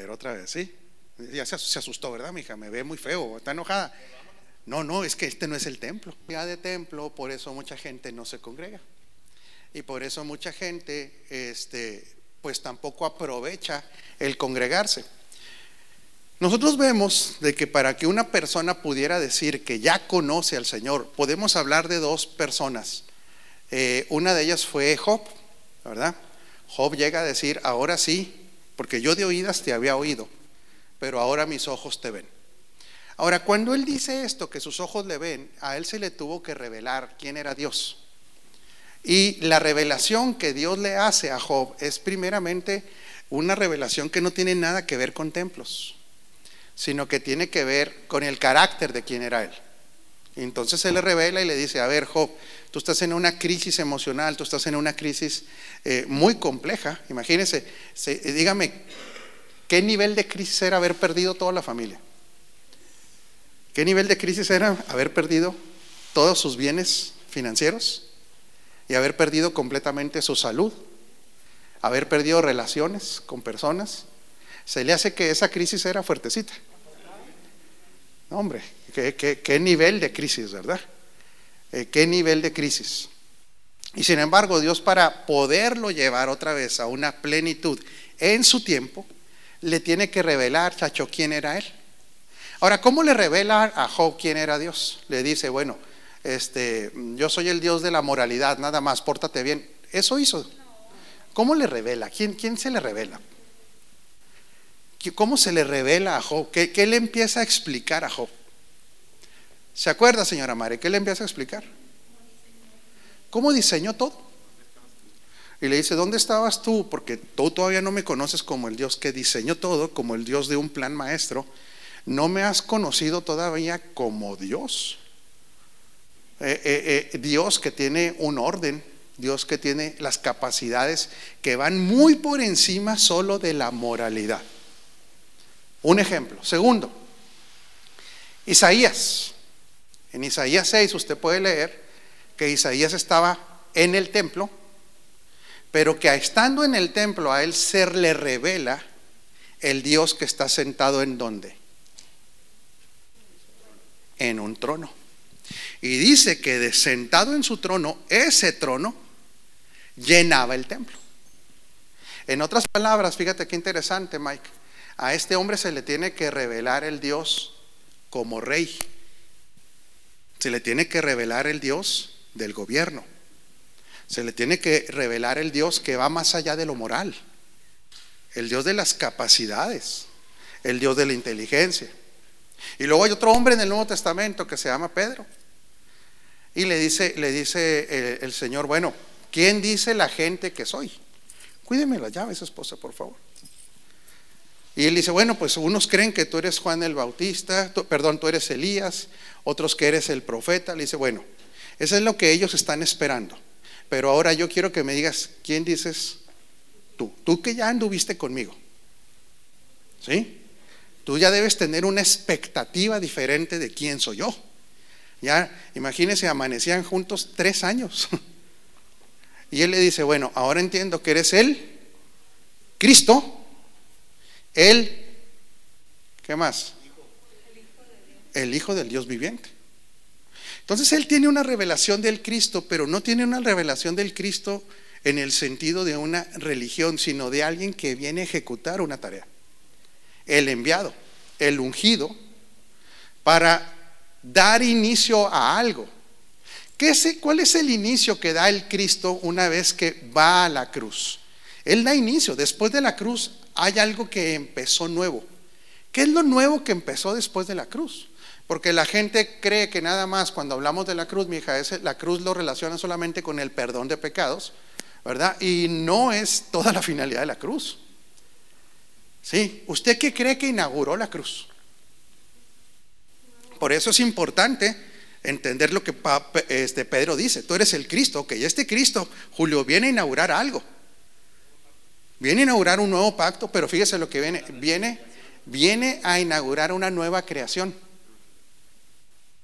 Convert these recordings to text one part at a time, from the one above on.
ver, otra vez, ¿sí? Ya se, asustó, ¿verdad, mija? Me ve muy feo, está enojada. No, no, es que este no es el templo. Ya de templo, por eso mucha gente no se congrega. Y por eso mucha gente, este, pues tampoco aprovecha el congregarse. Nosotros vemos de que para que una persona pudiera decir que ya conoce al Señor, podemos hablar de dos personas. Eh, una de ellas fue Job, ¿verdad? Job llega a decir, ahora sí, porque yo de oídas te había oído, pero ahora mis ojos te ven. Ahora, cuando él dice esto, que sus ojos le ven, a él se le tuvo que revelar quién era Dios. Y la revelación que Dios le hace a Job es primeramente una revelación que no tiene nada que ver con templos, sino que tiene que ver con el carácter de quién era él. Entonces se le revela y le dice, a ver Job, tú estás en una crisis emocional, tú estás en una crisis eh, muy compleja. Imagínese, eh, dígame, ¿qué nivel de crisis era haber perdido toda la familia? ¿Qué nivel de crisis era haber perdido todos sus bienes financieros y haber perdido completamente su salud? Haber perdido relaciones con personas. Se le hace que esa crisis era fuertecita. hombre, ¿qué, nivel de crisis, ¿verdad? Eh, ¿Qué nivel de crisis? Y sin embargo, Dios para poderlo llevar otra vez a una plenitud en su tiempo, le tiene que revelar, chacho, quién era él. Ahora, ¿cómo le revela a Job quién era Dios? Le dice, bueno, este, yo soy el Dios de la moralidad, nada más, pórtate bien. Eso hizo. ¿Cómo le revela? ¿Quién, quién se le revela? ¿Cómo se le revela a Job? ¿Qué, ¿Qué, le empieza a explicar a Job? ¿Se acuerda, señora Mare? ¿Qué le empieza a explicar? ¿Cómo diseñó todo? Y le dice, ¿dónde estabas tú? Porque tú todavía no me conoces como el Dios que diseñó todo, como el Dios de un plan maestro no me has conocido todavía como Dios. Eh, eh, eh, Dios que tiene un orden, Dios que tiene las capacidades que van muy por encima solo de la moralidad. Un ejemplo. Segundo, Isaías. En Isaías 6 usted puede leer que Isaías estaba en el templo, pero que estando en el templo a él se le revela el Dios que está sentado en donde? en un trono. Y dice que de sentado en su trono, ese trono llenaba el templo. En otras palabras, fíjate qué interesante, Mike. A este hombre se le tiene que revelar el Dios como rey. Se le tiene que revelar el Dios del gobierno. Se le tiene que revelar el Dios que va más allá de lo moral. El Dios de las capacidades. El Dios de la inteligencia. Y luego hay otro hombre en el Nuevo Testamento que se llama Pedro. Y le dice, le dice eh, el, Señor, bueno, ¿quién dice la gente que soy? Cuídeme la llave, esa esposa, por favor. Y él dice, bueno, pues unos creen que tú eres Juan el Bautista, perdón, tú eres Elías, otros que eres el profeta. Le dice, bueno, eso es lo que ellos están esperando. Pero ahora yo quiero que me digas, ¿quién dices tú? Tú que ya anduviste conmigo. ¿Sí? Tú ya debes tener una expectativa diferente de quién soy yo. Ya, imagínense, amanecían juntos tres años. Y él le dice, bueno, ahora entiendo que eres él, Cristo, él, ¿qué más? El Hijo del Dios viviente. Entonces él tiene una revelación del Cristo, pero no tiene una revelación del Cristo en el sentido de una religión, sino de alguien que viene a ejecutar una tarea el enviado, el ungido, para dar inicio a algo. ¿Qué es, ¿Cuál es el inicio que da el Cristo una vez que va a la cruz? Él da inicio. Después de la cruz hay algo que empezó nuevo. ¿Qué es lo nuevo que empezó después de la cruz? Porque la gente cree que nada más cuando hablamos de la cruz, mi hija, la cruz lo relaciona solamente con el perdón de pecados, ¿verdad? Y no es toda la finalidad de la cruz. ¿Sí? ¿Usted qué cree que inauguró la cruz? Por eso es importante entender lo que este Pedro dice. Tú eres el Cristo, ok, este Cristo, Julio, viene a inaugurar algo. Viene a inaugurar un nuevo pacto, pero fíjese lo que viene. Viene, viene a inaugurar una nueva creación.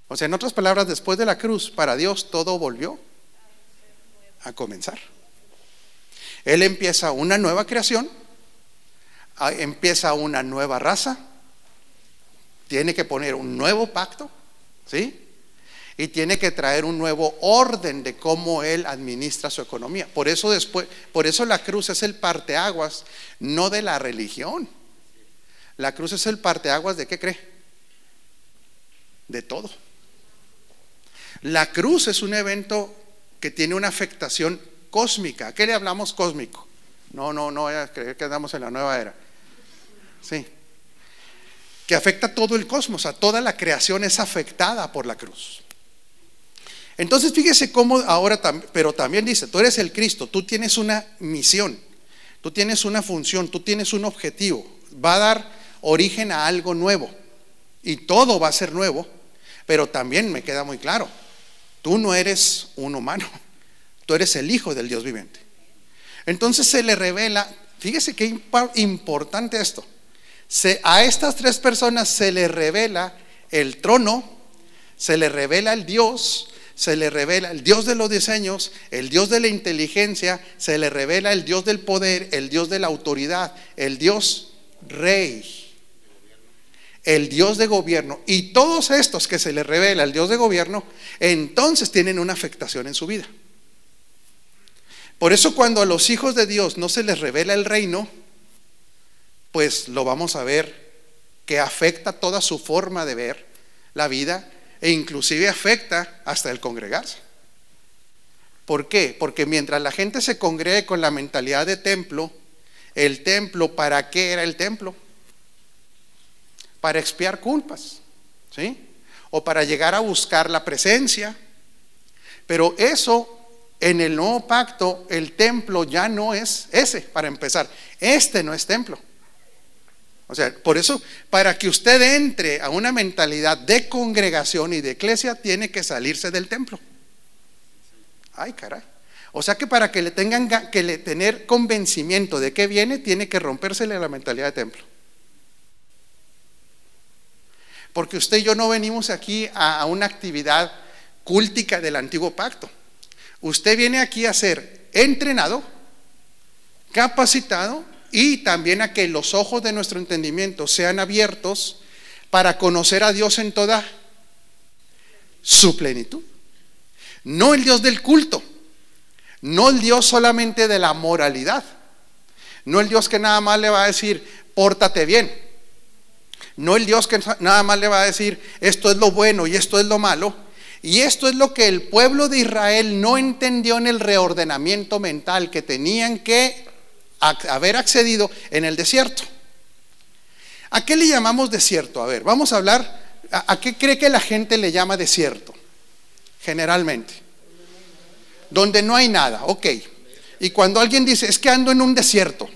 O sea, en otras palabras, después de la cruz, para Dios todo volvió a comenzar. Él empieza una nueva creación ah, empieza una nueva raza, tiene que poner un nuevo pacto, ¿sí? Y tiene que traer un nuevo orden de cómo él administra su economía. Por eso después, por eso la cruz es el parteaguas, no de la religión. La cruz es el parteaguas de qué cree? De todo. La cruz es un evento que tiene una afectación cósmica. ¿A qué le hablamos cósmico? No, no, no voy a creer que andamos en la nueva era. Sí. Que afecta a todo el cosmos, a toda la creación es afectada por la cruz. Entonces fíjese cómo ahora, pero también dice, tú eres el Cristo, tú tienes una misión, tú tienes una función, tú tienes un objetivo, va a dar origen a algo nuevo y todo va a ser nuevo, pero también me queda muy claro, tú no eres un humano, tú eres el Hijo del Dios viviente. Entonces se le revela, fíjese qué importante esto, a estas tres personas se le revela el trono, se le revela el Dios, se le revela el Dios de los diseños, el Dios de la inteligencia, se le revela el Dios del poder, el Dios de la autoridad, el Dios rey, el Dios de gobierno. Y todos estos que se le revela el Dios de gobierno, entonces tienen una afectación en su vida. Por eso cuando a los hijos de Dios no se les revela el reino, pues lo vamos a ver que afecta toda su forma de ver la vida e inclusive afecta hasta el congregarse. ¿Por qué? Porque mientras la gente se congregue con la mentalidad de templo, el templo, ¿para qué era el templo? Para expiar culpas, ¿sí? O para llegar a buscar la presencia. Pero eso, en el nuevo pacto, el templo ya no es ese, para empezar. Este no es templo. O sea, por eso, para que usted entre a una mentalidad de congregación y de iglesia, tiene que salirse del templo. Ay, caray. O sea que para que le tengan que tener convencimiento de que viene, tiene que rompérsele la mentalidad de templo. Porque usted y yo no venimos aquí a, a una actividad cúltica del antiguo pacto. Usted viene aquí a ser entrenado, capacitado y también a que los ojos de nuestro entendimiento sean abiertos para conocer a Dios en toda su plenitud. No el Dios del culto, no el Dios solamente de la moralidad, no el Dios que nada más le va a decir, pórtate bien, no el Dios que nada más le va a decir, esto es lo bueno y esto es lo malo. Y esto es lo que el pueblo de Israel no entendió en el reordenamiento mental, que tenían que haber accedido en el desierto. ¿A qué le llamamos desierto? A ver, vamos a hablar, ¿a, qué cree que la gente le llama desierto? Generalmente. Donde no hay nada, ok. Y cuando alguien dice, es que ando en un desierto,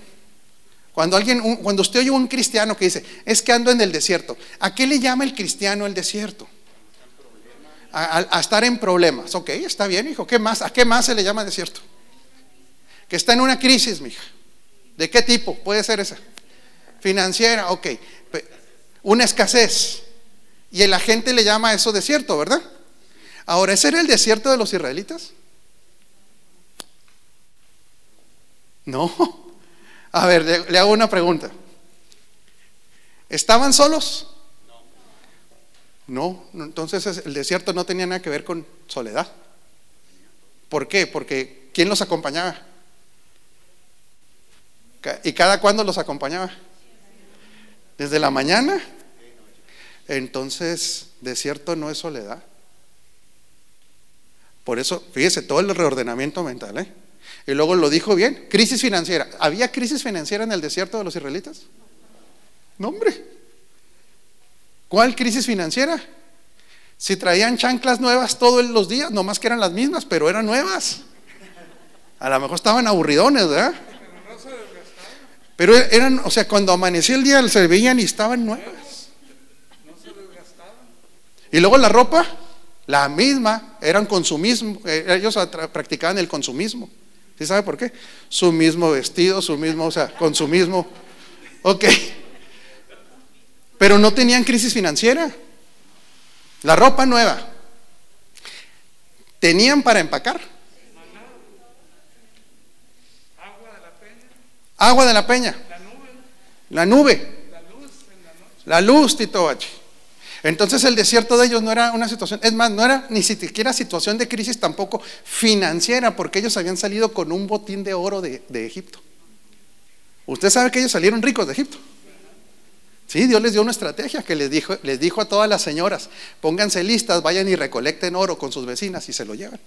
cuando alguien, cuando usted oye un cristiano que dice, es que ando en el desierto, ¿a qué le llama el cristiano el desierto? A, estar en problemas. Ok, está bien, hijo. ¿Qué más? ¿A qué más se le llama desierto? Que está en una crisis, mija. ¿De qué tipo? Puede ser esa. Financiera, ok. Una escasez. Y la gente le llama a eso desierto, ¿verdad? Ahora, ¿ese era el desierto de los israelitas? No. A ver, le, hago una pregunta. ¿Estaban solos? No. No, entonces el desierto no tenía nada que ver con soledad. ¿Por qué? Porque ¿quién los acompañaba? ¿Y cada cuándo los acompañaba? ¿Desde la mañana? Entonces, desierto no es soledad. Por eso, fíjese, todo el reordenamiento mental. ¿eh? Y luego lo dijo bien, crisis financiera. ¿Había crisis financiera en el desierto de los israelitas? No, hombre. ¿Cuál crisis financiera? Si traían chanclas nuevas todos los días, nomás que eran las mismas, pero eran nuevas. A lo mejor estaban aburridones, ¿verdad? Pero eran, o sea, cuando amaneció el día se veían y estaban nuevas. Y luego la ropa, la misma, eran consumismo, eh, ellos practicaban el consumismo. ¿Sí sabe por qué? Su mismo vestido, su mismo, o sea, consumismo. Ok. Pero no tenían crisis financiera. La ropa nueva. Tenían para empacar. Agua de la peña. La nube. La luz, Tito H. Entonces el desierto de ellos no era una situación, es más, no era ni siquiera situación de crisis tampoco financiera, porque ellos habían salido con un botín de oro de, de Egipto. Usted sabe que ellos salieron ricos de Egipto. Sí, Dios les dio una estrategia que les dijo, les dijo a todas las señoras, pónganse listas, vayan y recolecten oro con sus vecinas y se lo llevan.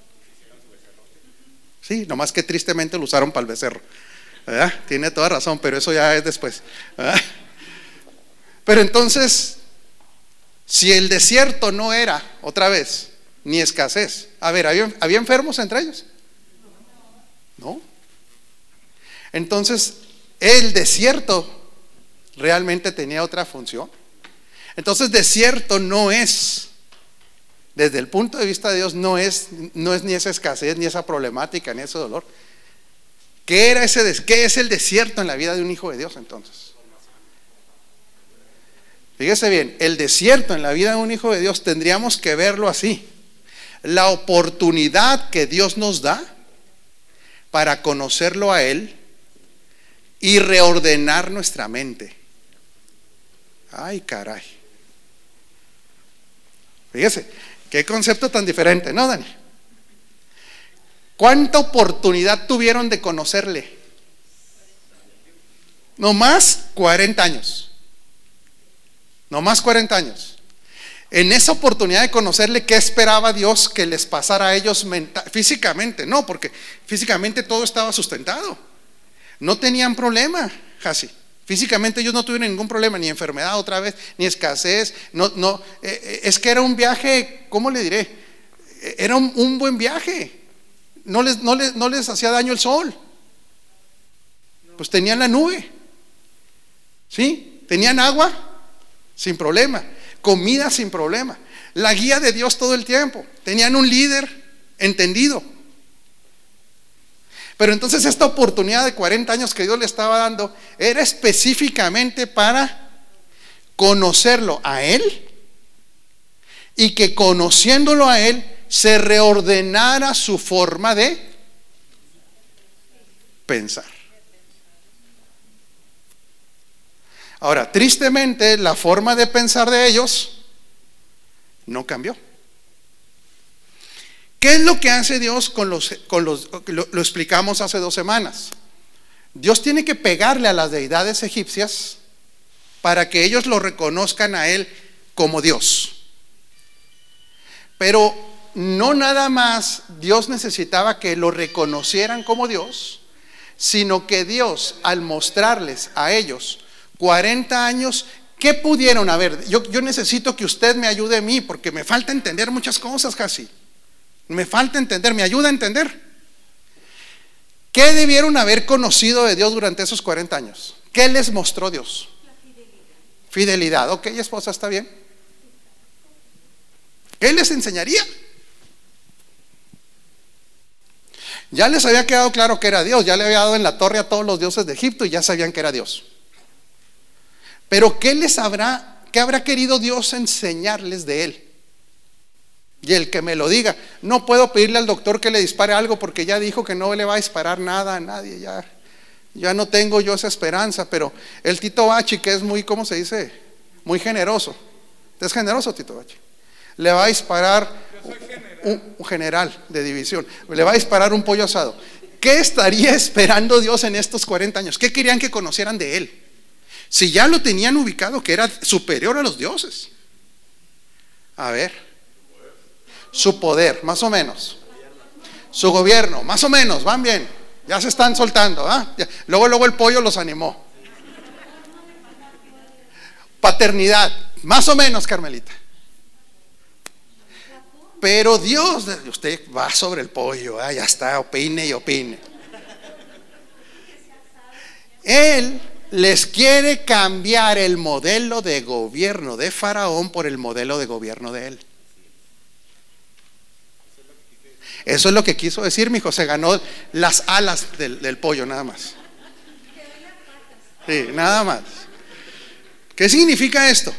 Sí, nomás que tristemente lo usaron para el becerro. Tiene toda razón, pero eso ya es después. Pero entonces, si el desierto no era, otra vez, ni escasez, a ver, ¿había, ¿había enfermos entre ellos? No. Entonces, el desierto realmente tenía otra función. Entonces, desierto no es, desde el punto de vista de Dios, no es, no es ni esa escasez, ni esa problemática, ni ese dolor. ¿Qué, era ese, ¿Qué es el desierto en la vida de un hijo de Dios entonces? Fíjese bien, el desierto en la vida de un hijo de Dios tendríamos que verlo así. La oportunidad que Dios nos da para conocerlo a Él y reordenar nuestra mente. Ay, caray. Fíjese, qué concepto tan diferente, ¿no, Dani? ¿Cuánta oportunidad tuvieron de conocerle? No más 40 años. No más 40 años. En esa oportunidad de conocerle, ¿qué esperaba Dios que les pasara a ellos físicamente? No, porque físicamente todo estaba sustentado. No tenían problema, casi. Físicamente ellos no tuvieron ningún problema, ni enfermedad otra vez, ni escasez. No, no, eh, eh, es que era un viaje, ¿cómo le diré? Era un, buen viaje. No les, no, les, no les hacía daño el sol. Pues tenían la nube. ¿Sí? Tenían agua sin problema. Comida sin problema. La guía de Dios todo el tiempo. Tenían un líder entendido. Pero entonces esta oportunidad de 40 años que Dios le estaba dando era específicamente para conocerlo a Él y que conociéndolo a Él se reordenara su forma de pensar. Ahora, tristemente, la forma de pensar de ellos no cambió. ¿Qué es lo que hace Dios con los, con los lo, lo explicamos hace dos semanas? Dios tiene que pegarle a las deidades egipcias para que ellos lo reconozcan a Él como Dios. Pero no nada más Dios necesitaba que lo reconocieran como Dios, sino que Dios al mostrarles a ellos 40 años, ¿qué pudieron haber? Yo, necesito que usted me ayude a mí porque me falta entender muchas cosas casi. Me falta entender, me ayuda a entender. ¿Qué debieron haber conocido de Dios durante esos 40 años? ¿Qué les mostró Dios? fidelidad. Fidelidad, ok, esposa, está bien. ¿Qué les enseñaría? Ya les había quedado claro que era Dios, ya le había dado en la torre a todos los dioses de Egipto y ya sabían que era Dios. Pero ¿qué les habrá, qué habrá querido Dios enseñarles de Él? Y el que me lo diga, no puedo pedirle al doctor que le dispare algo porque ya dijo que no le va a disparar nada a nadie, ya, ya no tengo yo esa esperanza, pero el Tito Bachi, que es muy, ¿cómo se dice? Muy generoso. ¿Es generoso, Tito Bachi? Le va a disparar un, un general de división, le va a disparar un pollo asado. ¿Qué estaría esperando Dios en estos 40 años? ¿Qué querían que conocieran de Él? Si ya lo tenían ubicado que era superior a los dioses. A ver su poder, más o menos. Su gobierno, más o menos, van bien. Ya se están soltando. ¿ah? Luego, luego el pollo los animó. Paternidad, más o menos, Carmelita. Pero Dios, usted va sobre el pollo, ¿ah? ya está, opine y opine. Él les quiere cambiar el modelo de gobierno de Faraón por el modelo de gobierno de él. Eso es lo que quiso decir mi hijo. Se ganó las alas del, pollo, nada más. Sí, nada más. ¿Qué significa esto?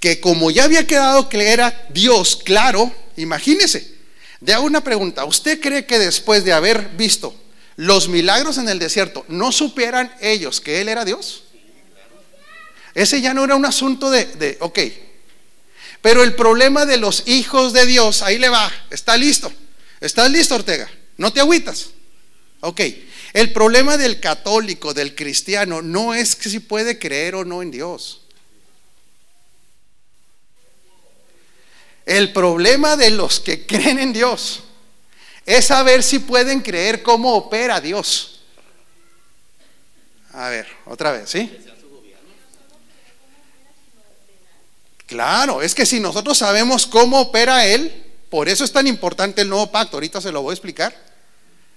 Que como ya había quedado que era Dios, claro, imagínese. De hago una pregunta. ¿Usted cree que después de haber visto los milagros en el desierto, no supieran ellos que Él era Dios? Ese ya no era un asunto de, de, ok. Pero el problema de los hijos de Dios, ahí le va, está listo. ¿Estás listo, Ortega? No te agüitas. Ok. El problema del católico, del cristiano, no es que si puede creer o no en Dios. El problema de los que creen en Dios es saber si pueden creer cómo opera Dios. A ver, otra vez, ¿sí? Claro, es que si nosotros sabemos cómo opera Él, por eso es tan importante el nuevo pacto, ahorita se lo voy a explicar.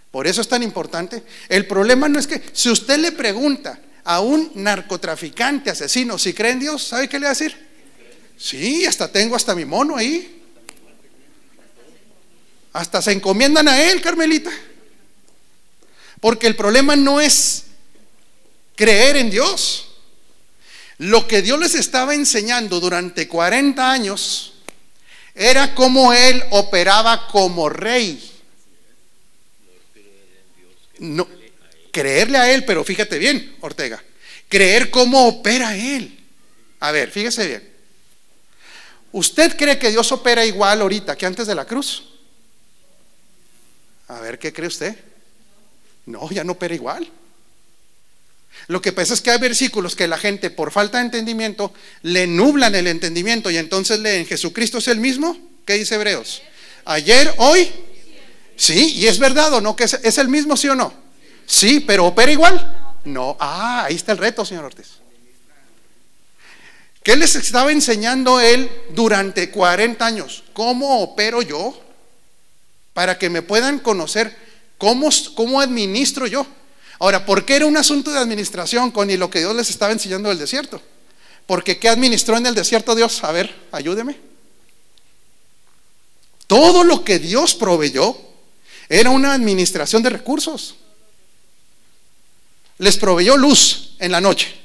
Por eso es tan importante. El problema no es que si usted le pregunta a un narcotraficante, asesino, si cree en Dios, ¿sabe qué le va a decir? Sí, hasta tengo hasta mi mono ahí. Hasta se encomiendan a él, Carmelita. Porque el problema no es creer en Dios. Lo que Dios les estaba enseñando durante 40 años era cómo Él operaba como rey. No, creerle a Él, pero fíjate bien, Ortega, creer cómo opera Él. A ver, fíjese bien. ¿Usted cree que Dios opera igual ahorita que antes de la cruz? A ver, ¿qué cree usted? No, ya no opera igual. Lo que pasa es que hay versículos que la gente por falta de entendimiento le nublan el entendimiento y entonces leen Jesucristo es el mismo. ¿Qué dice Hebreos? Ayer, hoy. Sí, y es verdad o no que es, el mismo, sí o no. Sí, pero opera igual. No, ah, ahí está el reto, señor Ortiz. ¿Qué les estaba enseñando él durante 40 años? ¿Cómo opero yo? Para que me puedan conocer cómo, cómo administro yo. Ahora, ¿por qué era un asunto de administración con lo que Dios les estaba enseñando del desierto? Porque ¿qué administró en el desierto Dios? A ver, ayúdeme. Todo lo que Dios proveyó era una administración de recursos. Les proveyó luz en la noche.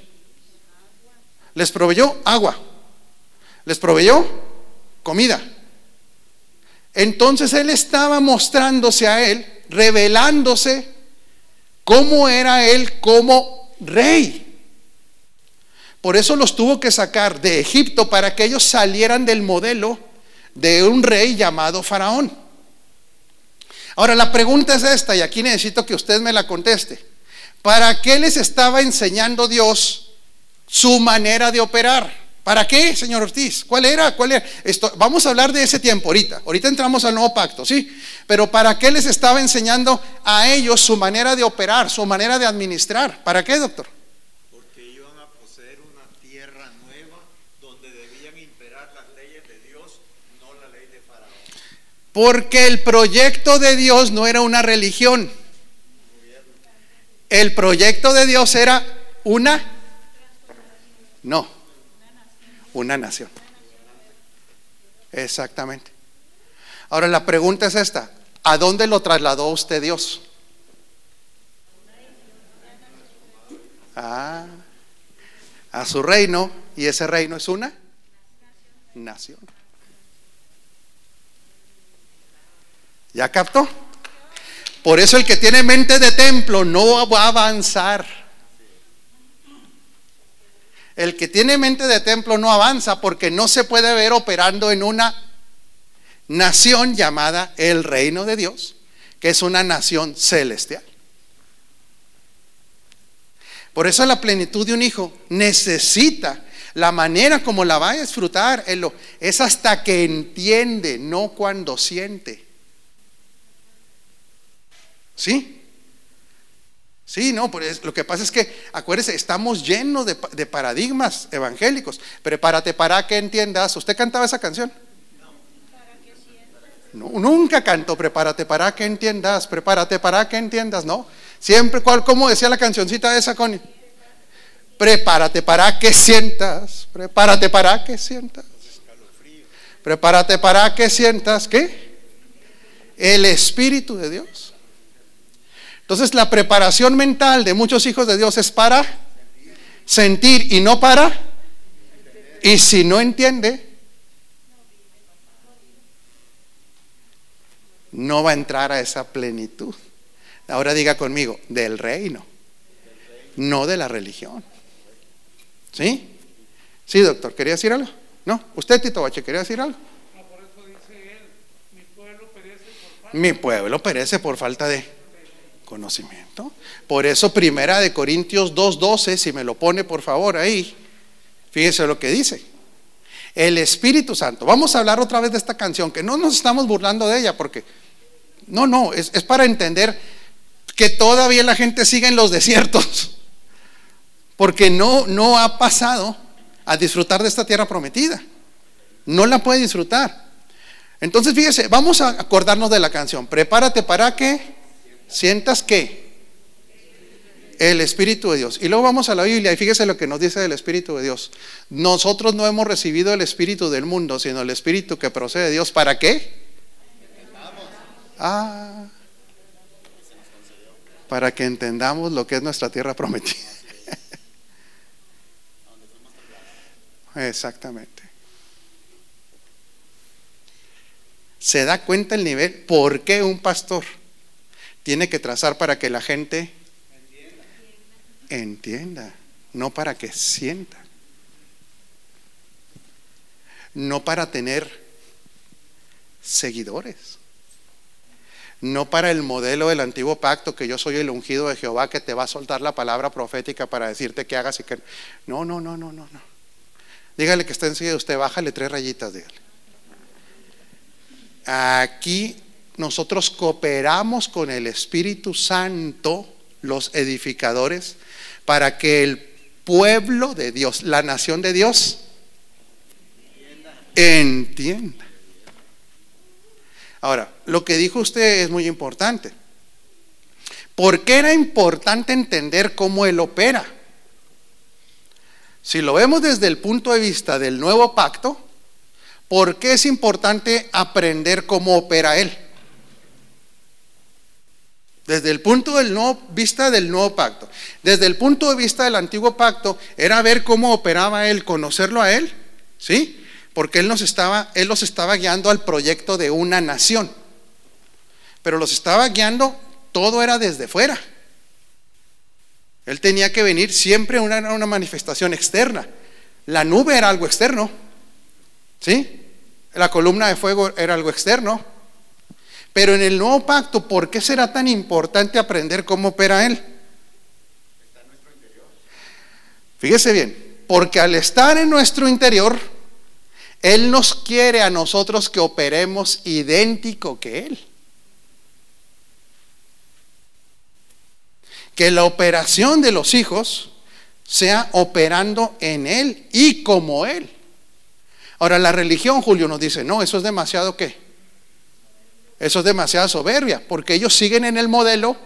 Les proveyó agua. Les proveyó comida. Entonces Él estaba mostrándose a Él, revelándose cómo era él como rey. Por eso los tuvo que sacar de Egipto para que ellos salieran del modelo de un rey llamado Faraón. Ahora la pregunta es esta, y aquí necesito que usted me la conteste. ¿Para qué les estaba enseñando Dios su manera de operar? ¿Para qué, señor Ortiz? ¿Cuál era? ¿Cuál era? Esto, vamos a hablar de ese tiempo ahorita. Ahorita entramos al nuevo pacto, ¿sí? Pero ¿para qué les estaba enseñando a ellos su manera de operar, su manera de administrar? ¿Para qué, doctor? Porque iban a poseer una tierra nueva donde debían imperar las leyes de Dios, no la ley de Faraón. Porque el proyecto de Dios no era una religión. El proyecto de Dios era una... No una nación. Exactamente. Ahora la pregunta es esta, ¿a dónde lo trasladó usted Dios? Ah, a su reino, y ese reino es una nación. ¿Ya captó? Por eso el que tiene mente de templo no va a avanzar. El que tiene mente de templo no avanza porque no se puede ver operando en una nación llamada el reino de Dios, que es una nación celestial. Por eso la plenitud de un hijo necesita la manera como la va a disfrutar es hasta que entiende, no cuando siente. ¿Sí? Sí, no, pues lo que pasa es que, acuérdese, estamos llenos de, paradigmas evangélicos. Prepárate para que entiendas. ¿Usted cantaba esa canción? No, nunca canto, prepárate para que entiendas, prepárate para que entiendas, ¿no? Siempre, ¿cuál, ¿cómo decía la cancioncita esa, Connie? Prepárate para que sientas, prepárate para que sientas. Prepárate para que sientas, ¿qué? El Espíritu de Dios. Entonces la preparación mental de muchos hijos de Dios es para sentir y no para. Y si no entiende, no va a entrar a esa plenitud. Ahora diga conmigo, del reino, no de la religión. ¿Sí? Sí, doctor, ¿quería decir algo? No, usted, Tito Bache, ¿quería decir algo? No, por eso dice él, mi pueblo perece por falta. Mi pueblo perece por falta de conocimiento. Por eso, primera de Corintios 2.12, si me lo pone por favor ahí, fíjese lo que dice. El Espíritu Santo. Vamos a hablar otra vez de esta canción, que no nos estamos burlando de ella, porque no, no, es, para entender que todavía la gente sigue en los desiertos, porque no, no ha pasado a disfrutar de esta tierra prometida. No la puede disfrutar. Entonces, fíjese, vamos a acordarnos de la canción. Prepárate para que sientas que el Espíritu de Dios. Y luego vamos a la Biblia y fíjese lo que nos dice del Espíritu de Dios. Nosotros no hemos recibido el Espíritu del mundo, sino el Espíritu que procede de Dios. ¿Para qué? Ah, para que entendamos lo que es nuestra tierra prometida. Exactamente. Se da cuenta el nivel, ¿por qué un pastor tiene que trazar para que la gente entienda, no para que sienta, no para tener seguidores, no para el modelo del antiguo pacto que yo soy el ungido de Jehová que te va a soltar la palabra profética para decirte que hagas y que no, no, no, no, no, no. Dígale que está enseguida usted, bájale tres rayitas, dígale. Aquí nosotros cooperamos con el Espíritu Santo, los edificadores, para que el pueblo de Dios, la nación de Dios, entienda. Ahora, lo que dijo usted es muy importante. ¿Por qué era importante entender cómo Él opera? Si lo vemos desde el punto de vista del nuevo pacto, ¿por qué es importante aprender cómo opera Él? Desde el punto de vista del nuevo pacto. Desde el punto de vista del antiguo pacto era ver cómo operaba Él, conocerlo a Él, ¿sí? Porque Él nos estaba, Él los estaba guiando al proyecto de una nación. Pero los estaba guiando, todo era desde fuera. Él tenía que venir siempre una, una manifestación externa. La nube era algo externo. ¿Sí? La columna de fuego era algo externo. Pero en el nuevo pacto, ¿por qué será tan importante aprender cómo opera Él? Fíjese bien, porque al estar en nuestro interior, Él nos quiere a nosotros que operemos idéntico que Él. que la operación de los hijos sea operando en Él y como Él. Ahora, la religión, Julio, nos dice, no, eso es demasiado qué? Eso es demasiada soberbia, porque ellos siguen en el modelo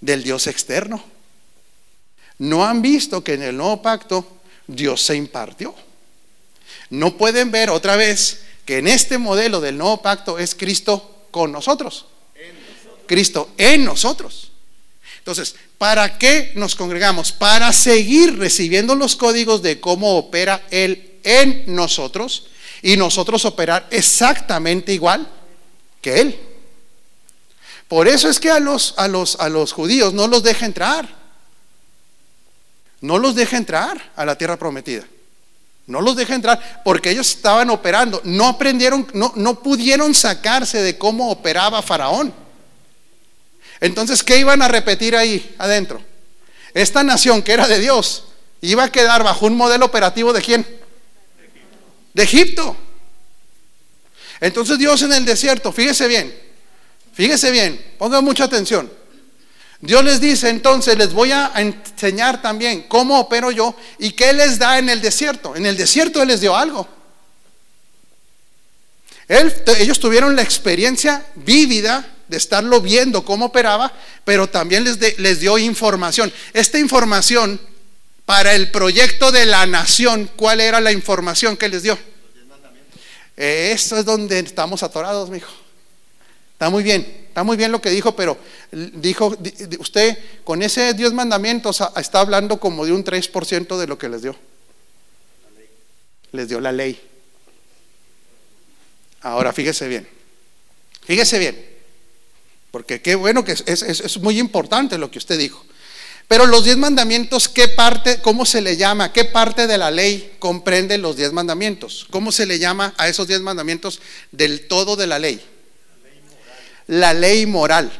del Dios externo. No han visto que en el nuevo pacto Dios se impartió. No pueden ver otra vez que en este modelo del nuevo pacto es Cristo con nosotros. Cristo en nosotros. Entonces, ¿para qué nos congregamos? Para seguir recibiendo los códigos de cómo opera Él en nosotros y nosotros operar exactamente igual que Él. Por eso es que a los, a los, a los judíos no los deja entrar. No los deja entrar a la tierra prometida. No los deja entrar porque ellos estaban operando. No aprendieron, no, no pudieron sacarse de cómo operaba Faraón. Entonces, ¿qué iban a repetir ahí adentro? Esta nación que era de Dios iba a quedar bajo un modelo operativo de quién? De Egipto. Entonces Dios en el desierto, fíjese bien, fíjese bien, ponga mucha atención. Dios les dice entonces, les voy a enseñar también cómo opero yo y qué les da en el desierto. En el desierto Él les dio algo. ellos tuvieron la experiencia vívida de estarlo viendo cómo operaba, pero también les, les dio información. Esta información para el proyecto de la nación, ¿cuál era la información que les dio? Eh, eso es donde estamos atorados, mi hijo. Está muy bien, está muy bien lo que dijo, pero dijo, usted con ese Dios mandamientos está hablando como de un 3% de lo que les dio. Les dio la ley. Ahora fíjese bien, fíjese bien. Porque qué bueno que es, muy importante lo que usted dijo. Pero los diez mandamientos, ¿qué parte, cómo se le llama? ¿Qué parte de la ley comprende los diez mandamientos? ¿Cómo se le llama a esos diez mandamientos del todo de la ley? La ley moral.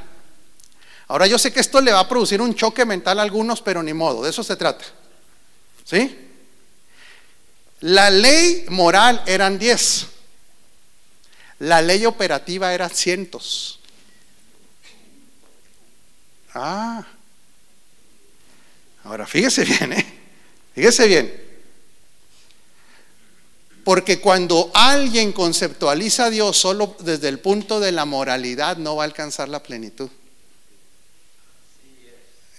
Ahora yo sé que esto le va a producir un choque mental a algunos, pero ni modo, de eso se trata. ¿Sí? La ley moral eran diez. La ley operativa era cientos. Ah. Ahora fíjese bien, ¿eh? Fíjese bien. Porque cuando alguien conceptualiza a Dios solo desde el punto de la moralidad, no va a alcanzar la plenitud.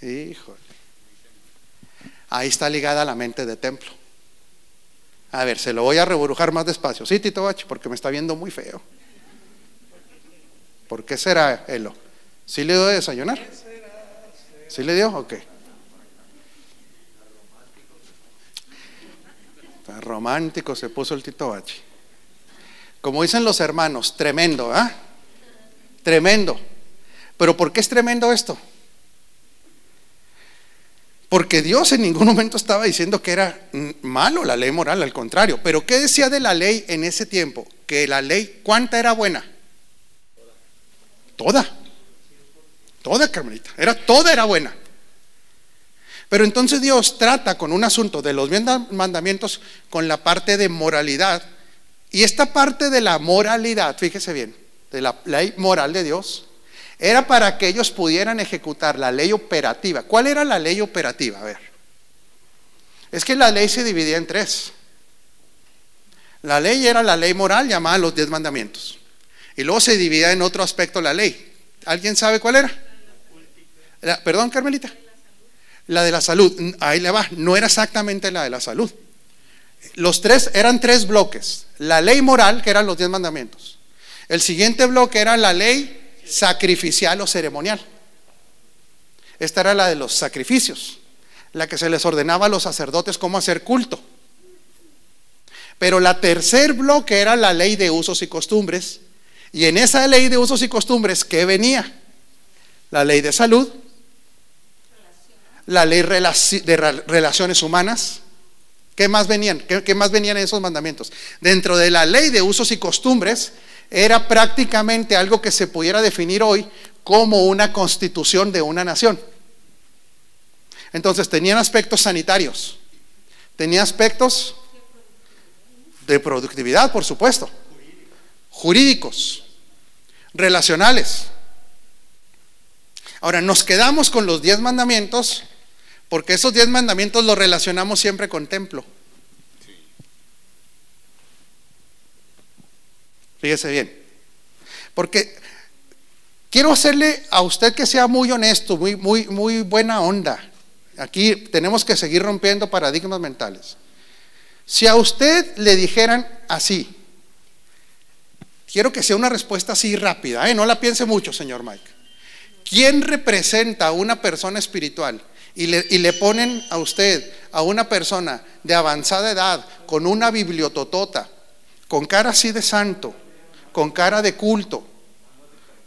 Híjole. Ahí está ligada la mente de templo. A ver, se lo voy a rebrujar más despacio. Sí, Tito Bachi, porque me está viendo muy feo. ¿Por qué será, Elo? ¿Sí le dio de desayunar? ¿Sí le dio? Ok. Romántico se puso el Tito Bachi. Como dicen los hermanos, tremendo, ¿ah? Tremendo. Pero ¿por qué es tremendo esto? Porque Dios en ningún momento estaba diciendo que era malo la ley moral, al contrario. Pero ¿qué decía de la ley en ese tiempo? Que la ley, ¿cuánta era buena? Toda. Toda, Carmelita. Era, toda era buena. Pero entonces Dios trata con un asunto de los mandamientos con la parte de moralidad. Y esta parte de la moralidad, fíjese bien, de la ley moral de Dios, era para que ellos pudieran ejecutar la ley operativa. ¿Cuál era la ley operativa? A ver. Es que la ley se dividía en tres. La ley era la ley moral llamada los diez mandamientos. Y luego se dividía en otro aspecto la ley. ¿Alguien sabe cuál era? perdón, Carmelita. La de la salud. Ahí le va. No era exactamente la de la salud. Los tres eran tres bloques. La ley moral, que eran los diez mandamientos. El siguiente bloque era la ley sacrificial o ceremonial. Esta era la de los sacrificios, la que se les ordenaba a los sacerdotes cómo hacer culto. Pero la tercer bloque era la ley de usos y costumbres. Y en esa ley de usos y costumbres, ¿qué venía? La ley de salud, la ley de relaciones humanas. ¿Qué más venían? ¿Qué, ¿Qué, más venían en esos mandamientos? Dentro de la ley de usos y costumbres era prácticamente algo que se pudiera definir hoy como una constitución de una nación. Entonces tenían aspectos sanitarios, tenía aspectos de productividad, por supuesto, jurídicos, relacionales. Ahora, nos quedamos con los diez mandamientos porque esos diez mandamientos los relacionamos siempre con templo. Fíjese bien. Porque quiero hacerle a usted que sea muy honesto, muy, muy, muy buena onda. Aquí tenemos que seguir rompiendo paradigmas mentales. Si a usted le dijeran así, quiero que sea una respuesta así rápida, ¿eh? no la piense mucho, señor Mike. ¿Quién representa a una persona espiritual? Y le, y le, ponen a usted, a una persona de avanzada edad, con una bibliototota, con cara así de santo, con cara de culto.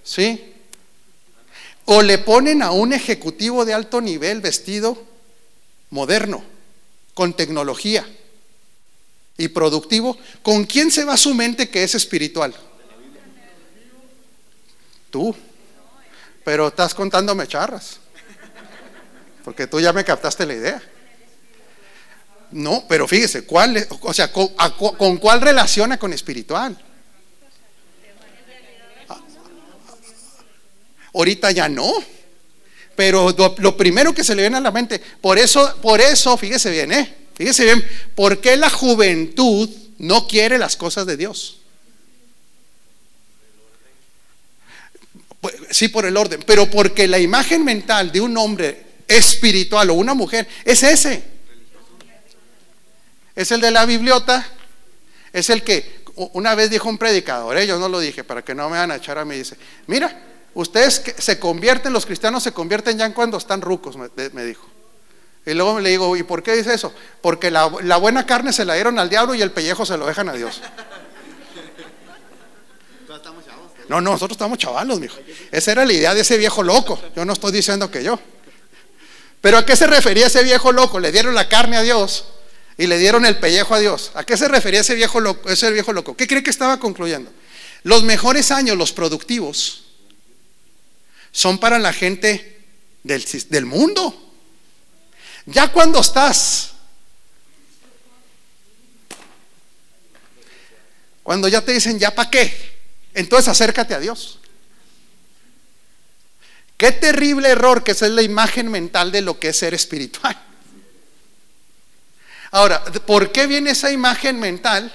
¿Sí? O le ponen a un ejecutivo de alto nivel vestido moderno, con tecnología y productivo. ¿Con quién se va su mente que es espiritual? Tú. Pero estás contándome charras. Porque tú ya me captaste la idea. No, pero fíjese, ¿cuál, o sea, con, con cuál relaciona con espiritual? Ahorita ya no. Pero lo, primero que se le viene a la mente, por eso, por eso, fíjese bien, ¿eh? Fíjese bien, ¿por qué la juventud no quiere las cosas de Dios? Pues, sí, por el orden, pero porque la imagen mental de un hombre espiritual o una mujer es ese. Es el de la bibliota, es el que una vez dijo un predicador, ¿eh? yo no lo dije para que no me van a echar a mí, dice, mira, Ustedes se convierten, los cristianos se convierten ya cuando están rucos, me, dijo. Y luego le digo, ¿y por qué dice eso? Porque la, buena carne se la dieron al diablo y el pellejo se lo dejan a Dios. No, no, nosotros estamos chavalos, mijo. Esa era la idea de ese viejo loco. Yo no estoy diciendo que yo. Pero ¿a qué se refería ese viejo loco? Le dieron la carne a Dios y le dieron el pellejo a Dios. ¿A qué se refería ese viejo loco? Ese viejo loco? ¿Qué cree que estaba concluyendo? Los mejores años, los productivos, son para la gente del, del mundo. Ya cuando estás, cuando ya te dicen, ¿ya para qué? Entonces acércate a Dios. Qué terrible error que esa es la imagen mental de lo que es ser espiritual. Ahora, ¿por qué viene esa imagen mental?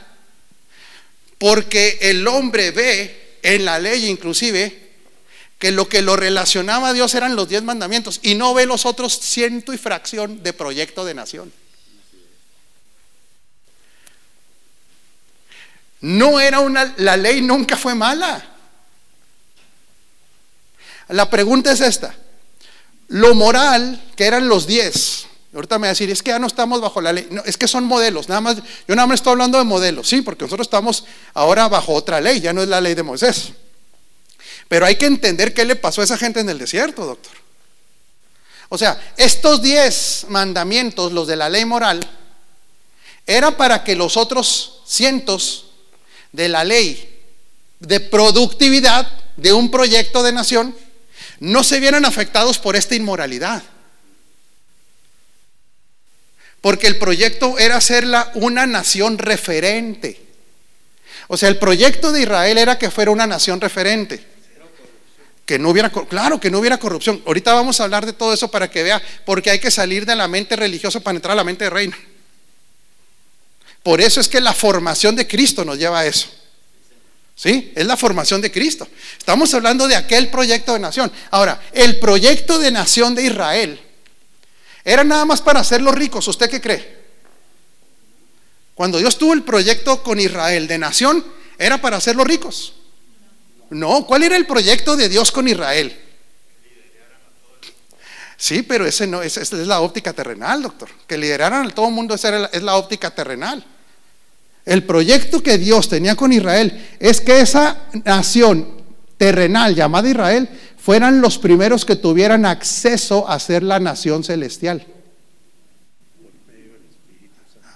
Porque el hombre ve en la ley inclusive que lo que lo relacionaba a Dios eran los diez mandamientos y no ve los otros ciento y fracción de proyecto de nación. No era una, la ley nunca fue mala. La pregunta es esta. Lo moral, que eran los diez, ahorita me va a decir, es que ya no estamos bajo la ley. No, es que son modelos, nada más, yo nada más estoy hablando de modelos, sí, porque nosotros estamos ahora bajo otra ley, ya no es la ley de Moisés. Pero hay que entender qué le pasó a esa gente en el desierto, doctor. O sea, estos diez mandamientos, los de la ley moral, era para que los otros cientos de la ley de productividad de un proyecto de nación no se vieran afectados por esta inmoralidad. Porque el proyecto era hacerla una nación referente. O sea, el proyecto de Israel era que fuera una nación referente. Que no hubiera, claro, que no hubiera corrupción. Ahorita vamos a hablar de todo eso para que vea, porque hay que salir de la mente religiosa para entrar a la mente de reino. Por eso es que la formación de Cristo nos lleva a eso. ¿Sí? Es la formación de Cristo. Estamos hablando de aquel proyecto de nación. Ahora, el proyecto de nación de Israel era nada más para hacerlos ricos. ¿Usted qué cree? Cuando Dios tuvo el proyecto con Israel de nación, era para hacerlos ricos. No, ¿cuál era el proyecto de Dios con Israel? Sí, pero ese no, esa es la óptica terrenal, doctor. Que lideraran a todo el mundo, esa es la óptica terrenal. El proyecto que Dios tenía con Israel es que esa nación terrenal llamada Israel fueran los primeros que tuvieran acceso a ser la nación celestial.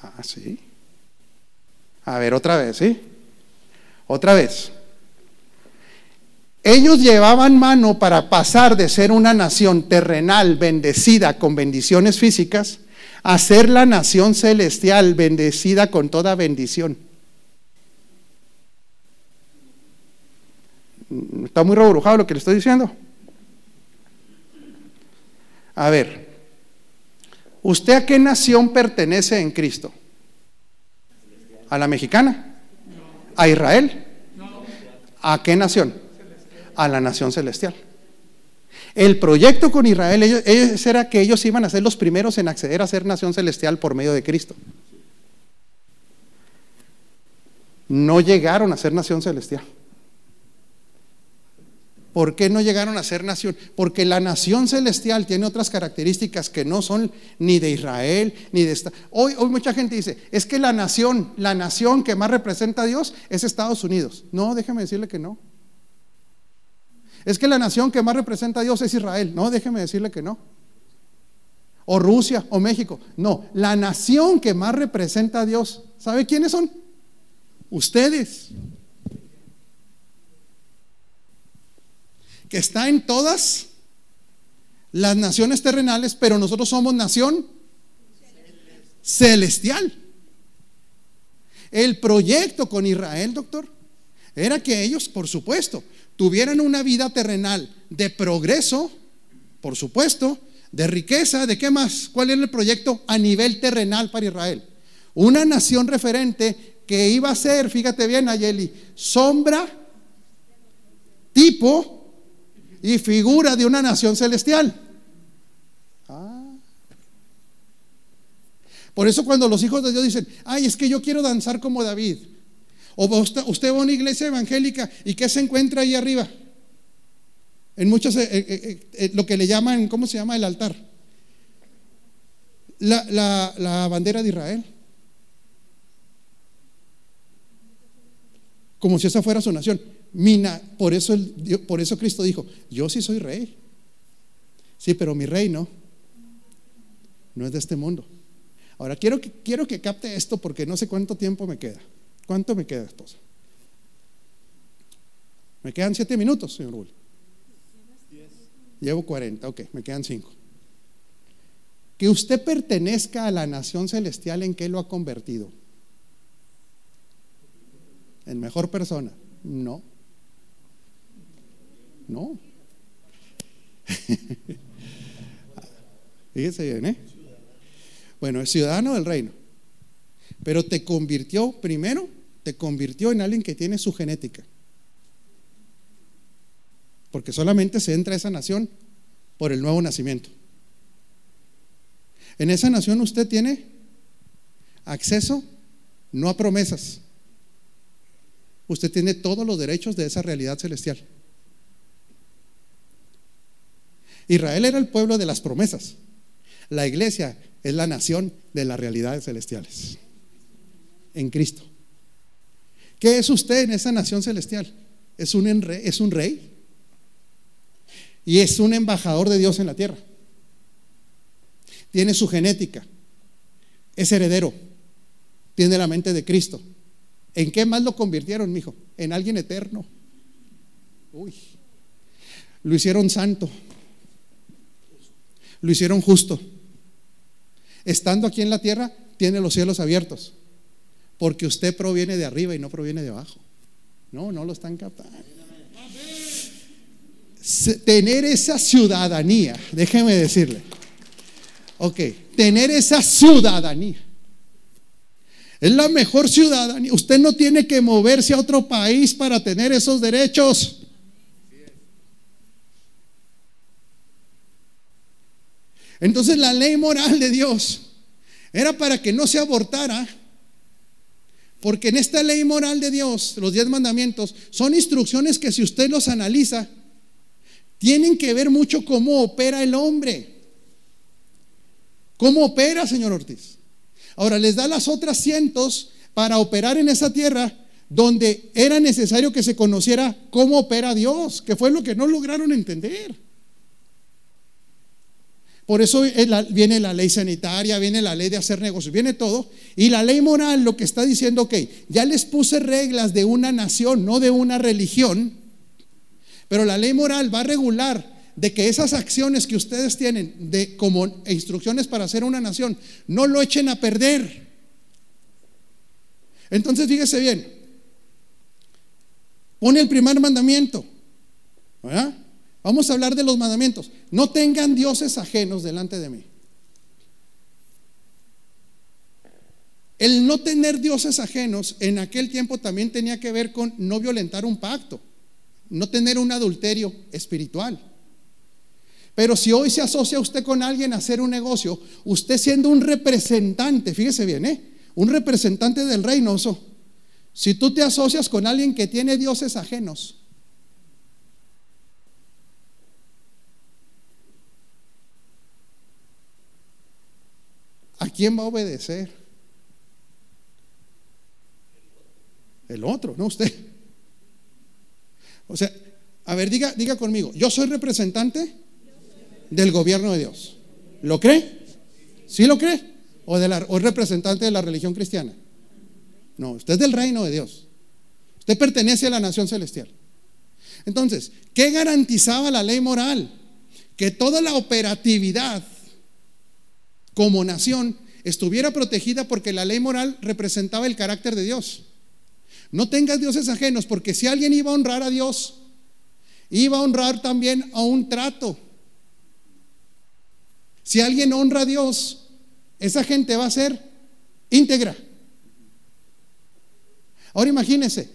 Ah, sí. A ver, otra vez, ¿sí? Otra vez. Ellos llevaban mano para pasar de ser una nación terrenal bendecida con bendiciones físicas a ser la nación celestial bendecida con toda bendición. Está muy rebrujado lo que le estoy diciendo. A ver, ¿usted a qué nación pertenece en Cristo? ¿A la mexicana? ¿A Israel? ¿A qué nación? A la nación celestial. El proyecto con Israel ellos, era que ellos iban a ser los primeros en acceder a ser nación celestial por medio de Cristo. No llegaron a ser nación celestial. ¿Por qué no llegaron a ser nación? Porque la nación celestial tiene otras características que no son ni de Israel ni de esta. Hoy, hoy mucha gente dice, es que la nación, la nación que más representa a Dios es Estados Unidos. No, déjeme decirle que no. Es que la nación que más representa a Dios es Israel. No, déjeme decirle que no. O Rusia o México. No, la nación que más representa a Dios, ¿sabe quiénes son? Ustedes. Que está en todas las naciones terrenales, pero nosotros somos nación celestial. El proyecto con Israel, doctor, era que ellos, por supuesto, tuvieran una vida terrenal de progreso, por supuesto, de riqueza, ¿de qué más? ¿Cuál era el proyecto a nivel terrenal para Israel? Una nación referente que iba a ser, fíjate bien, Ayeli, sombra, tipo y figura de una nación celestial. Ah. Por eso cuando los hijos de Dios dicen, ay, es que yo quiero danzar como David, o usted, va a una iglesia evangélica y ¿qué se encuentra ahí arriba? En muchos, eh, eh, eh, lo que le llaman, ¿cómo se llama el altar? La, bandera de Israel. Como si esa fuera su nación. Mina, por eso, por eso Cristo dijo, yo sí soy rey. Sí, pero mi reino no es de este mundo. Ahora, quiero que, quiero que capte esto porque no sé cuánto tiempo me queda. ¿Cuánto me queda, esposa? Me quedan siete minutos, señor Bull. Llevo 40, ok, me quedan cinco. Que usted pertenezca a la nación celestial en que lo ha convertido. ¿En mejor persona? No. No. Fíjese bien, ¿eh? Bueno, es ciudadano del reino. Pero te convirtió, primero, te convirtió en alguien que tiene su genética. Porque solamente se entra a esa nación por el nuevo nacimiento. En esa nación usted tiene acceso no a promesas. Usted tiene todos los derechos de esa realidad celestial. Israel era el pueblo de las promesas. La iglesia es la nación de las realidades celestiales. En Cristo. ¿Qué es usted en esa nación celestial? Es un, es un rey y es un embajador de Dios en la tierra. Tiene su genética, es heredero, tiene la mente de Cristo. ¿En qué más lo convirtieron, mijo? En alguien eterno. Uy. Lo hicieron santo. Lo hicieron justo. Estando aquí en la tierra, tiene los cielos abiertos. Porque usted proviene de arriba y no proviene de abajo. No, no lo están captando. Tener esa ciudadanía, déjeme decirle. Ok, tener esa ciudadanía. Es la mejor ciudadanía. Usted no tiene que moverse a otro país para tener esos derechos. Entonces la ley moral de Dios era para que no se abortara, porque en esta ley moral de Dios, los diez mandamientos, son instrucciones que si usted los analiza, tienen que ver mucho cómo opera el hombre. ¿Cómo opera, señor Ortiz? Ahora les da las otras cientos para operar en esa tierra donde era necesario que se conociera cómo opera Dios, que fue lo que no lograron entender. Por eso viene la ley sanitaria, viene la ley de hacer negocios, viene todo. Y la ley moral lo que está diciendo, ok, ya les puse reglas de una nación, no de una religión, pero la ley moral va a regular de que esas acciones que ustedes tienen de, como instrucciones para hacer una nación, no lo echen a perder. Entonces fíjese bien, pone el primer mandamiento, ¿verdad? Vamos a hablar de los mandamientos. No tengan dioses ajenos delante de mí. El no tener dioses ajenos en aquel tiempo también tenía que ver con no violentar un pacto, no tener un adulterio espiritual. Pero si hoy se asocia usted con alguien a hacer un negocio, usted siendo un representante, fíjese bien, ¿eh? un representante del reino, si tú te asocias con alguien que tiene dioses ajenos, quién va a obedecer? El otro, no usted. O sea, a ver, diga, diga conmigo, yo soy representante del gobierno de Dios. ¿Lo cree? ¿Sí lo cree? ¿O, de la, o es representante de la religión cristiana? No, usted es del reino de Dios. Usted pertenece a la nación celestial. Entonces, ¿qué garantizaba la ley moral? Que toda la operatividad como nación estuviera protegida porque la ley moral representaba el carácter de Dios. No tengas dioses ajenos, porque si alguien iba a honrar a Dios, iba a honrar también a un trato. Si alguien honra a Dios, esa gente va a ser íntegra. Ahora imagínese,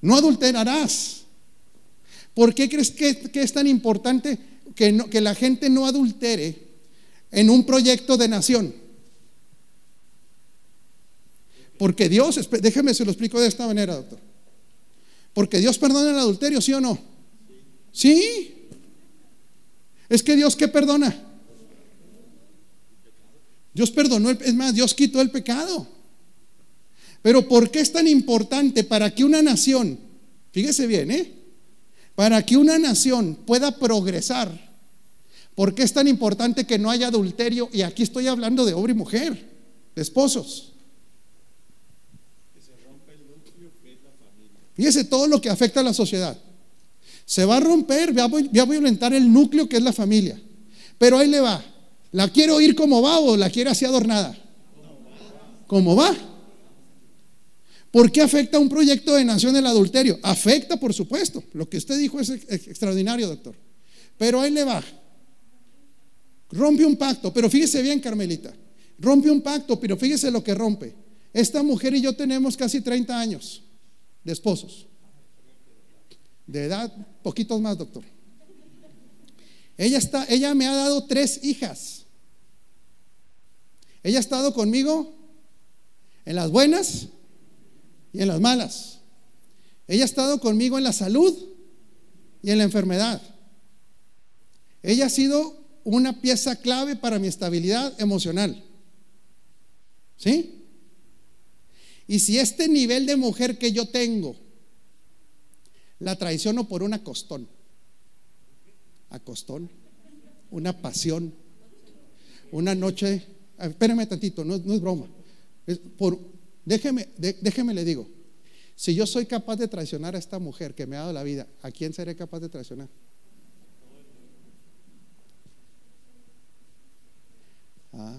no adulterarás. ¿Por qué crees que, es tan importante que, que la gente no adultere en un proyecto de nación. Porque Dios, déjeme se lo explico de esta manera, doctor. Porque Dios perdona el adulterio, ¿sí o no? Sí. Es que Dios, ¿qué perdona? Dios perdonó, es más, Dios quitó el pecado. Pero ¿por qué es tan importante para que una nación, fíjese bien, ¿eh? Para que una nación pueda progresar, ¿Por qué es tan importante que no haya adulterio? Y aquí estoy hablando de hombre y mujer, de esposos. Fíjese todo lo que afecta a la sociedad. Se va a romper, va a violentar el núcleo que es la familia. Pero ahí le va. ¿La quiero oír como va o la quiere así adornada? ¿Cómo va? ¿Por qué afecta un proyecto de nación el adulterio? Afecta, por supuesto. Lo que usted dijo es ex- extraordinario, doctor. Pero ahí le va. Rompe un pacto, pero fíjese bien, Carmelita. Rompe un pacto, pero fíjese lo que rompe. Esta mujer y yo tenemos casi 30 años de esposos. De edad, poquitos más, doctor. Ella, está, ella me ha dado tres hijas. Ella ha estado conmigo en las buenas y en las malas. Ella ha estado conmigo en la salud y en la enfermedad. Ella ha sido una pieza clave para mi estabilidad emocional. ¿Sí? Y si este nivel de mujer que yo tengo la traiciono por un acostón, acostón, una pasión, una noche, espérame tantito, no, no es broma, es por, déjeme, déjeme le digo, si yo soy capaz de traicionar a esta mujer que me ha dado la vida, ¿a quién seré capaz de traicionar? Ah.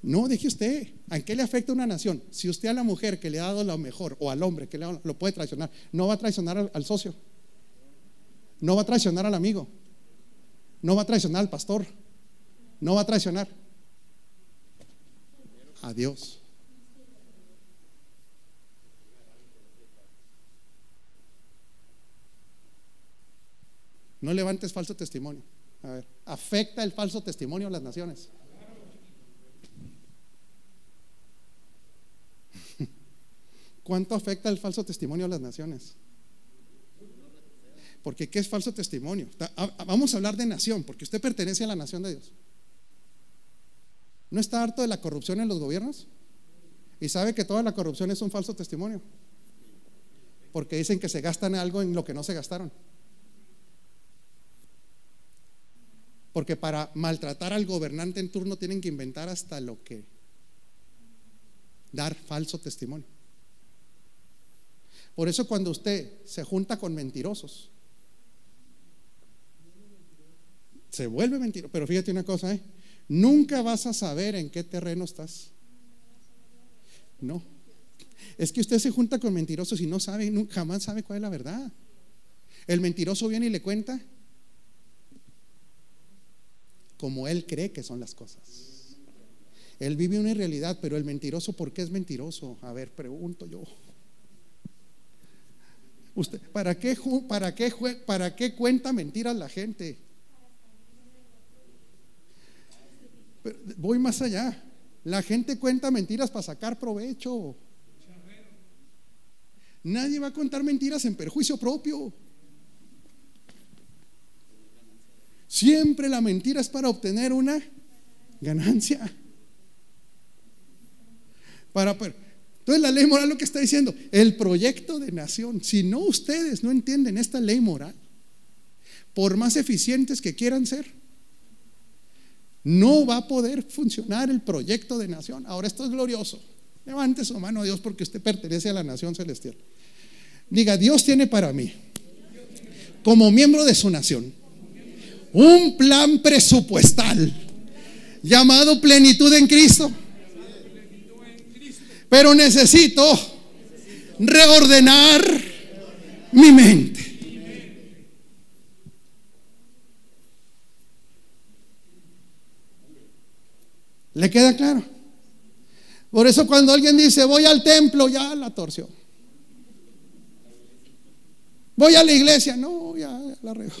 No, dije usted, ¿a qué le afecta una nación? Si usted a la mujer que le ha dado lo mejor o al hombre que le ha lo puede traicionar, no va a traicionar al, al socio, no va a traicionar al amigo, no va a traicionar al pastor, no va a traicionar a Dios. No levantes falso testimonio. A ver, afecta el falso testimonio a las naciones. ¿Cuánto afecta el falso testimonio a las naciones? Porque ¿qué es falso testimonio? Vamos a hablar de nación, porque usted pertenece a la nación de Dios. ¿No está harto de la corrupción en los gobiernos? Y sabe que toda la corrupción es un falso testimonio. Porque dicen que se gastan algo en lo que no se gastaron. Porque para maltratar al gobernante en turno tienen que inventar hasta lo que dar falso testimonio. Por eso cuando usted se junta con mentirosos, se vuelve mentiroso. Pero fíjate una cosa, ¿eh? nunca vas a saber en qué terreno estás. No. Es que usted se junta con mentirosos y no sabe, jamás sabe cuál es la verdad. El mentiroso viene y le cuenta como él cree que son las cosas. Él vive una irrealidad, pero el mentiroso, ¿por qué es mentiroso? A ver, pregunto yo. Usted, ¿para qué, para qué, para qué cuenta mentiras la gente? Voy más allá. La gente cuenta mentiras para sacar provecho. Nadie va a contar mentiras en perjuicio propio. Siempre la mentira es para obtener una ganancia. Para, entonces la ley moral lo que está diciendo, el proyecto de nación, si no ustedes no entienden esta ley moral, por más eficientes que quieran ser, no va a poder funcionar el proyecto de nación. Ahora esto es glorioso. Levante su mano a Dios porque usted pertenece a la nación celestial. Diga, Dios tiene para mí, como miembro de su nación, un plan presupuestal llamado plenitud en Cristo. Pero necesito reordenar mi mente. ¿Le queda claro? Por eso cuando alguien dice, voy al templo, ya la torció. Voy a la iglesia, no, ya, ya la regó.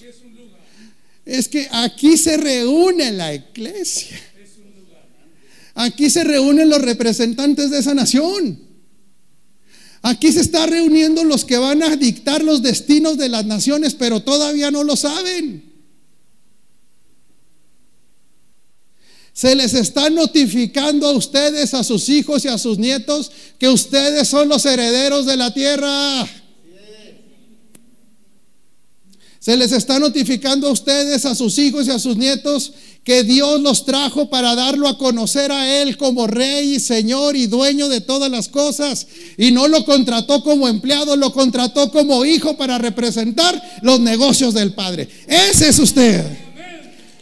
Es que aquí se reúne la iglesia. Aquí se reúnen los representantes de esa nación. Aquí se están reuniendo los que van a dictar los destinos de las naciones, pero todavía no lo saben. Se les está notificando a ustedes, a sus hijos y a sus nietos, que ustedes son los herederos de la tierra. Se les está notificando a ustedes, a sus hijos y a sus nietos, que Dios los trajo para darlo a conocer a Él como Rey y Señor y dueño de todas las cosas. Y no lo contrató como empleado, lo contrató como hijo para representar los negocios del Padre. Ese es usted.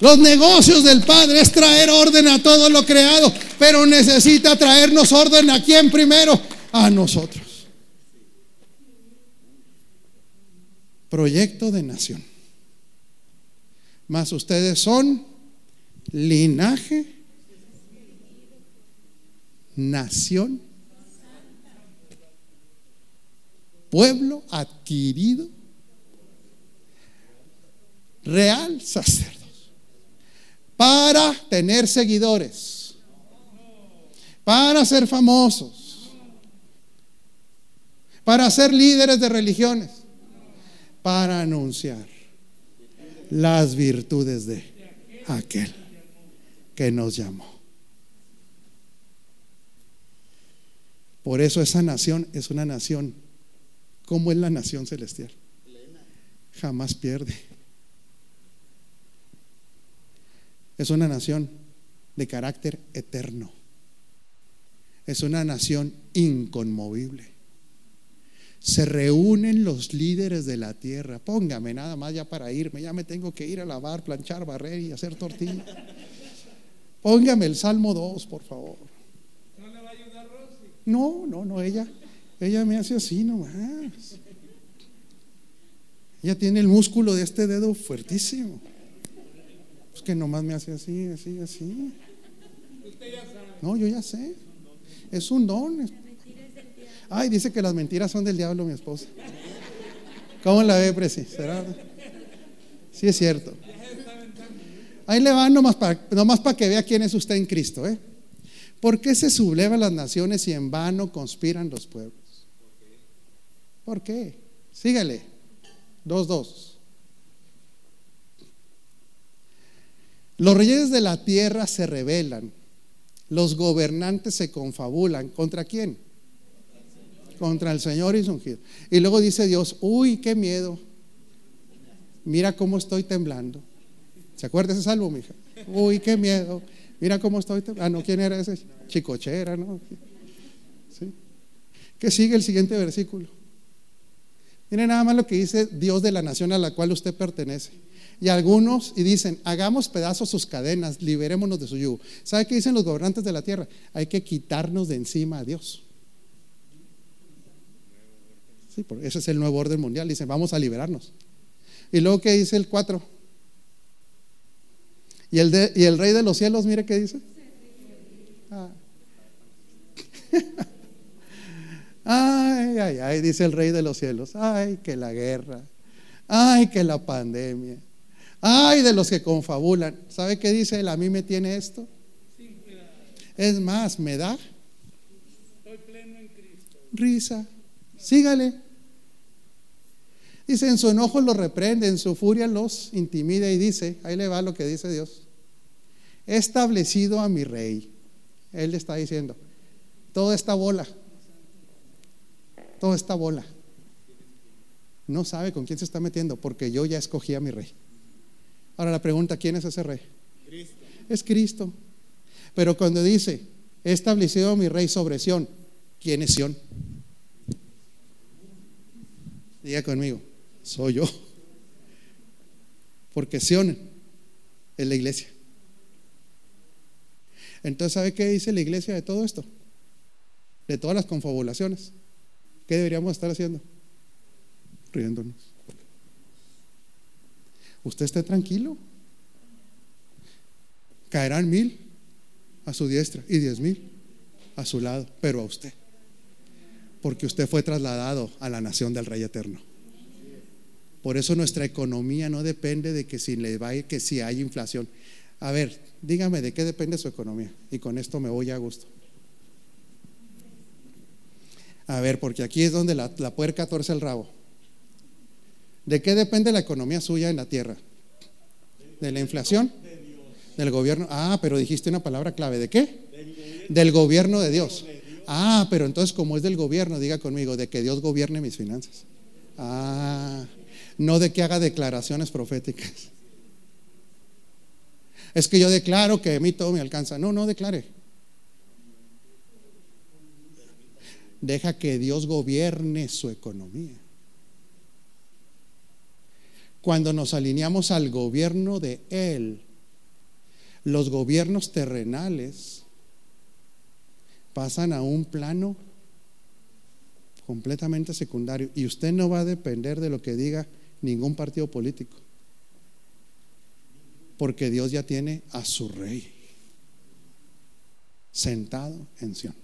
Los negocios del Padre es traer orden a todo lo creado, pero necesita traernos orden a quién primero? A nosotros. Proyecto de nación. Más ustedes son linaje, nación, pueblo adquirido, real sacerdote para tener seguidores, para ser famosos, para ser líderes de religiones, para anunciar las virtudes de aquel que nos llamó. Por eso esa nación es una nación. ¿Cómo es la nación celestial? Jamás pierde. Es una nación de carácter eterno. Es una nación inconmovible. Se reúnen los líderes de la tierra. Póngame nada más ya para irme. Ya me tengo que ir a lavar, planchar, barrer y hacer tortilla. Póngame el Salmo 2, por favor. ¿No le va a ayudar Rosy? No, no, no, ella, ella me hace así nomás. Ella tiene el músculo de este dedo fuertísimo. Es que nomás me hace así, así, así. Usted ya sabe. No, yo ya sé. Es un don. Ay, dice que las mentiras son del diablo, mi esposa. ¿Cómo la ve, Presi? ¿Será? Sí, es cierto. Ahí le van nomás para, nomás para que vea quién es usted en Cristo. ¿eh? ¿Por qué se sublevan las naciones y en vano conspiran los pueblos? ¿Por qué? Sígale. Dos, dos. Los reyes de la tierra se rebelan. Los gobernantes se confabulan. ¿Contra quién? Contra el Señor y su. Y luego dice Dios, uy, qué miedo. Mira cómo estoy temblando. ¿Se acuerda ese salvo, mija? Uy, qué miedo. Mira cómo estoy temblando. Ah, no, ¿quién era ese? Chicochera, ¿no? ¿Sí? ¿Qué sigue el siguiente versículo? Mire nada más lo que dice Dios de la nación a la cual usted pertenece. Y algunos, y dicen, hagamos pedazos sus cadenas, liberémonos de su yugo. ¿Sabe qué dicen los gobernantes de la tierra? Hay que quitarnos de encima a Dios. Sí, porque ese es el nuevo orden mundial. Dicen, vamos a liberarnos. Y luego, ¿qué dice el 4? Y el, de- y el rey de los cielos, mire qué dice. Ah. Ay, ay, ay, dice el rey de los cielos. Ay, que la guerra. Ay, que la pandemia. Ay, de los que confabulan. ¿Sabe qué dice él? A mí me tiene esto. Es más, me da Estoy pleno en Cristo. risa. Sígale. Dice, en su enojo los reprende, en su furia los intimida y dice, ahí le va lo que dice Dios. He establecido a mi rey. Él le está diciendo, toda esta bola, toda esta bola, no sabe con quién se está metiendo, porque yo ya escogí a mi rey. Ahora la pregunta, ¿quién es ese rey? Es Cristo. Pero cuando dice, he establecido a mi rey sobre Sión, ¿quién es Sión? Diga conmigo, soy yo. Porque Sión es la iglesia. Entonces, ¿sabe qué dice la iglesia de todo esto? De todas las confabulaciones. ¿Qué deberíamos estar haciendo? Riéndonos. Usted esté tranquilo. Caerán mil a su diestra y diez mil a su lado, pero a usted. Porque usted fue trasladado a la nación del Rey Eterno. Por eso nuestra economía no depende de que si le va que si hay inflación. A ver, dígame de qué depende su economía. Y con esto me voy a gusto. A ver, porque aquí es donde la, la puerca torce el rabo. ¿De qué depende la economía suya en la tierra? ¿De la inflación? Del gobierno. Ah, pero dijiste una palabra clave. ¿De qué? Del gobierno de Dios. Ah, pero entonces como es del gobierno, diga conmigo, de que Dios gobierne mis finanzas. Ah, no de que haga declaraciones proféticas. Es que yo declaro que a mí todo me alcanza. No, no declare. Deja que Dios gobierne su economía. Cuando nos alineamos al gobierno de Él, los gobiernos terrenales pasan a un plano completamente secundario y usted no va a depender de lo que diga ningún partido político, porque Dios ya tiene a su rey sentado en Sion.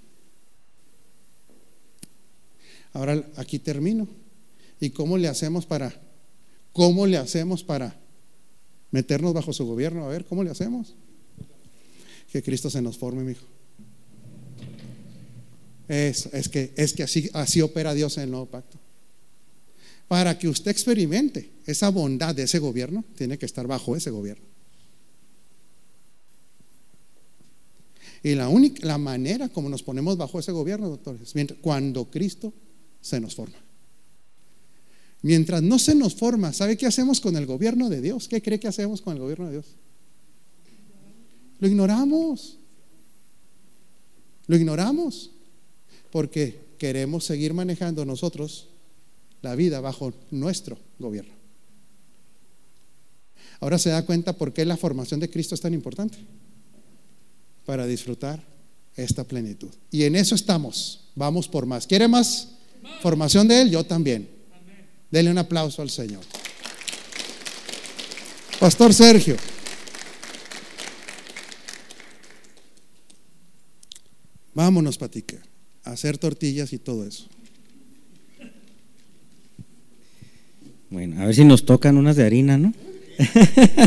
Ahora aquí termino. ¿Y cómo le hacemos para cómo le hacemos para meternos bajo su gobierno? A ver, ¿cómo le hacemos? Que Cristo se nos forme, mi hijo. Es, es, que, es que así, así opera Dios en el nuevo pacto. Para que usted experimente esa bondad de ese gobierno, tiene que estar bajo ese gobierno. Y la única la manera como nos ponemos bajo ese gobierno, doctores, mientras, cuando Cristo se nos forma. Mientras no se nos forma, ¿sabe qué hacemos con el gobierno de Dios? ¿Qué cree que hacemos con el gobierno de Dios? Lo ignoramos. Lo ignoramos porque queremos seguir manejando nosotros la vida bajo nuestro gobierno. Ahora se da cuenta por qué la formación de Cristo es tan importante para disfrutar esta plenitud. Y en eso estamos. Vamos por más. ¿Quiere más formación de Él? Yo también. Denle un aplauso al Señor. Pastor Sergio. Vámonos, Patica, hacer tortillas y todo eso. Bueno, a ver si nos tocan unas de harina, ¿no?